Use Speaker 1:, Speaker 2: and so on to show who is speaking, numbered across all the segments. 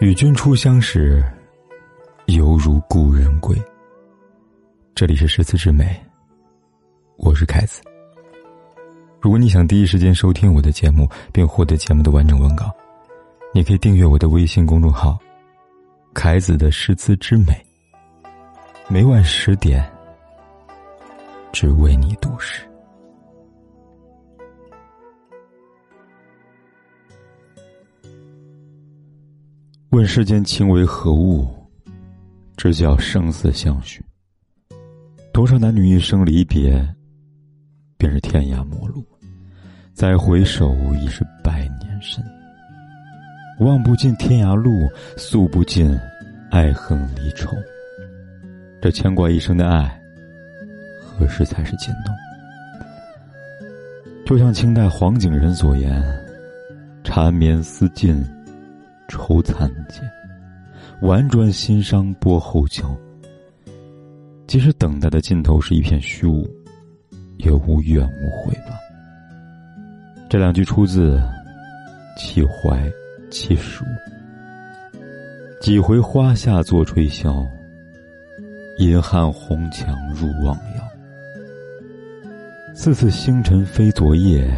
Speaker 1: 与君初相识，犹如故人归。这里是诗词之美，我是凯子。如果你想第一时间收听我的节目，并获得节目的完整文稿，你可以订阅我的微信公众号“凯子的诗词之美”。每晚十点，只为你读诗。问世间情为何物，只叫生死相许。多少男女一生离别，便是天涯陌路。再回首，已是百年身。望不尽天涯路，诉不尽爱恨离愁。这牵挂一生的爱，何时才是尽头？就像清代黄景仁所言：“缠绵思尽。”愁残茧，婉转心伤拨后桥。即使等待的尽头是一片虚无，也无怨无悔吧。这两句出自《弃怀·弃书》。几回花下作吹箫，银汉红墙入望遥。次次星辰非昨夜，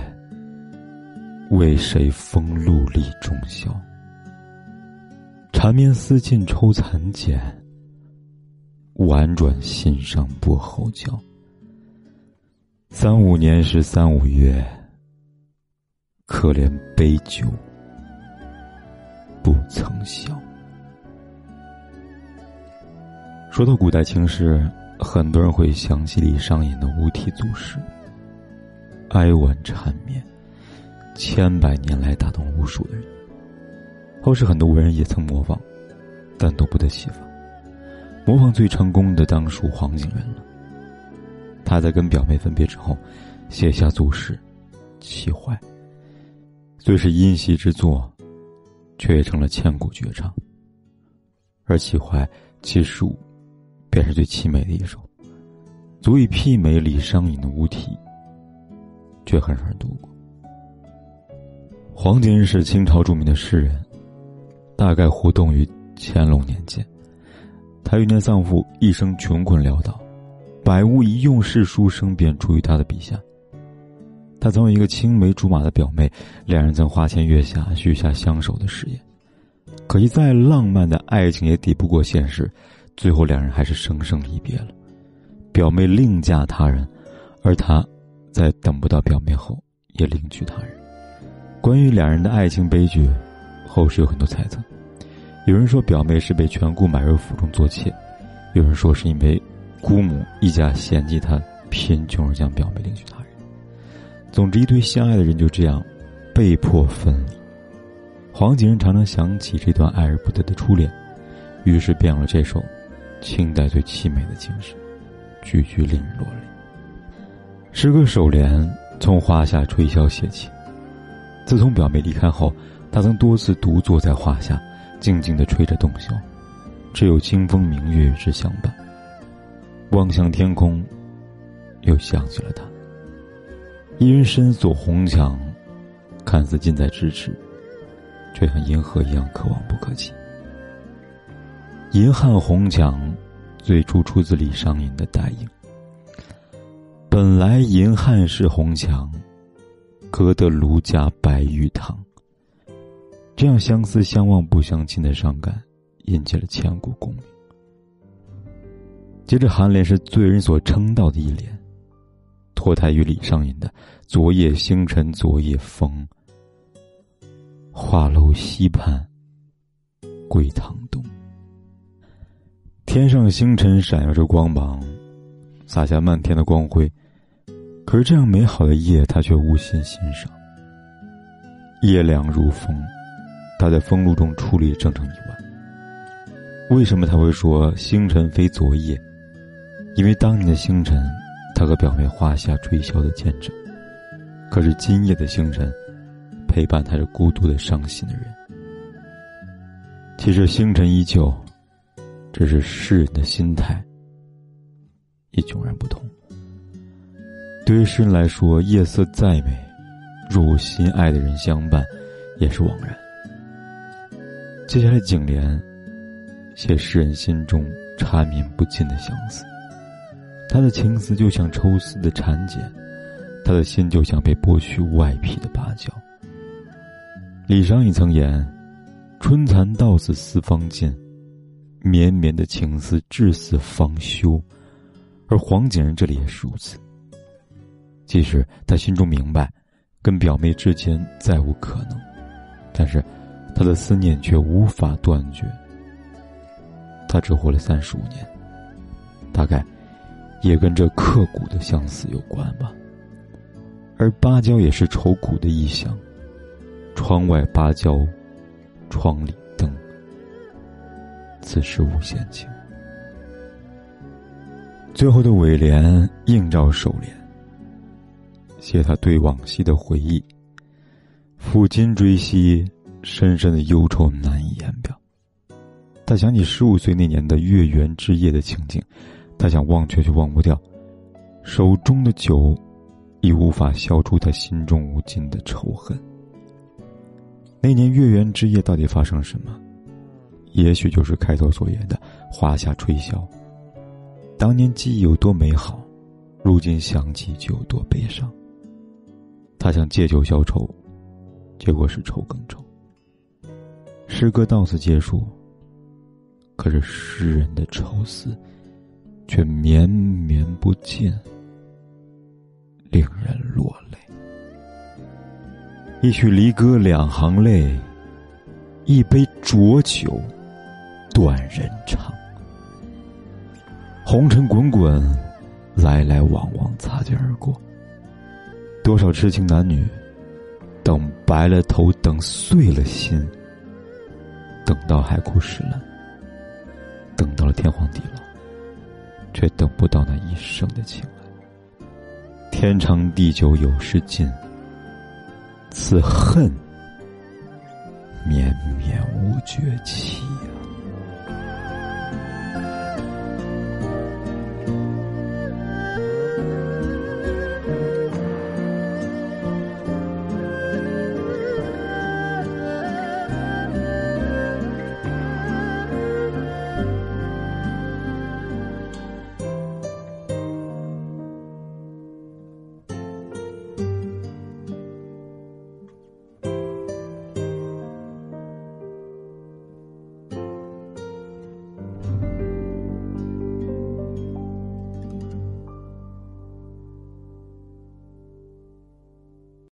Speaker 1: 为谁风露立中宵？缠绵思尽抽残茧，婉转心上拨后娇。三五年时三五月，可怜杯酒不曾消。说到古代情诗，很多人会想起李商隐的无题组诗，哀婉缠绵，千百年来打动无数的人。后世很多文人也曾模仿，但都不得其法。模仿最成功的当属黄景仁了。他在跟表妹分别之后，写下组诗《齐怀》，虽是因袭之作，却也成了千古绝唱。而《齐怀》其实便是最凄美的一首，足以媲美李商隐的无题，却很少人读过。黄景仁是清朝著名的诗人。大概活动于乾隆年间，他遇年丧父，一生穷困潦倒，百无一用，世书生便出于他的笔下。他曾有一个青梅竹马的表妹，两人曾花前月下，许下相守的誓言。可惜再浪漫的爱情也抵不过现实，最后两人还是生生离别了。表妹另嫁他人，而他，在等不到表妹后，也另娶他人。关于两人的爱情悲剧。后世有很多猜测，有人说表妹是被权姑买入府中做妾，有人说是因为姑母一家嫌弃她贫穷而将表妹领去他人。总之，一对相爱的人就这样被迫分离。黄景仁常常想起这段爱而不得的初恋，于是变了这首清代最凄美的情诗，句句令人落泪。诗歌首联从华夏吹箫写起，自从表妹离开后。他曾多次独坐在画下，静静的吹着洞箫，只有清风明月之相伴。望向天空，又想起了他。一人深锁红墙，看似近在咫尺，却像银河一样可望不可及。银汉红墙，最初出自李商隐的《代影》。本来银汉是红墙，隔得卢家白玉堂。这样相思相望不相亲的伤感，引起了千古共鸣。接着，颔联是罪人所称道的一联，脱胎于李商隐的“昨夜星辰昨夜风，画楼西畔归堂东”。天上星辰闪耀着光芒，洒下漫天的光辉，可是这样美好的夜，他却无心欣赏。夜凉如风。他在风露中矗立整整一晚。为什么他会说星辰非昨夜？因为当年的星辰，他和表妹画下吹箫的见证。可是今夜的星辰，陪伴他是孤独的伤心的人。其实星辰依旧，只是诗人的心态已迥然不同。对于诗人来说，夜色再美，若无心爱的人相伴，也是枉然。接下来，颈联写诗人心中缠绵不尽的相思。他的情思就像抽丝的蚕茧，他的心就像被剥去外皮的芭蕉。李商隐曾言：“春蚕到死丝方尽，绵绵的情思至死方休。”而黄景仁这里也是如此。即使他心中明白，跟表妹之间再无可能，但是他的思念却无法断绝。他只活了三十五年，大概。也跟这刻骨的相思有关吧。而芭蕉也是愁苦的意象。窗外芭蕉，窗里灯。此时无限情。最后的尾联映照首联，写他对往昔的回忆。抚今追昔，深深的忧愁难以言表。他想起十五岁那年的月圆之夜的情景。他想忘却，却忘不掉；手中的酒，已无法消除他心中无尽的仇恨。那年月圆之夜，到底发生了什么？也许就是开头所言的“华夏吹箫”。当年记忆有多美好，如今想起就有多悲伤。他想借酒消愁，结果是愁更愁。诗歌到此结束，可是诗人的愁思。却绵绵不尽，令人落泪。一曲离歌两行泪，一杯浊酒断人肠。红尘滚滚，来来往往，擦肩而过。多少痴情男女，等白了头，等碎了心，等到海枯石烂，等到了天荒地老。却等不到那一生的情爱。天长地久有时尽，此恨绵绵无绝期。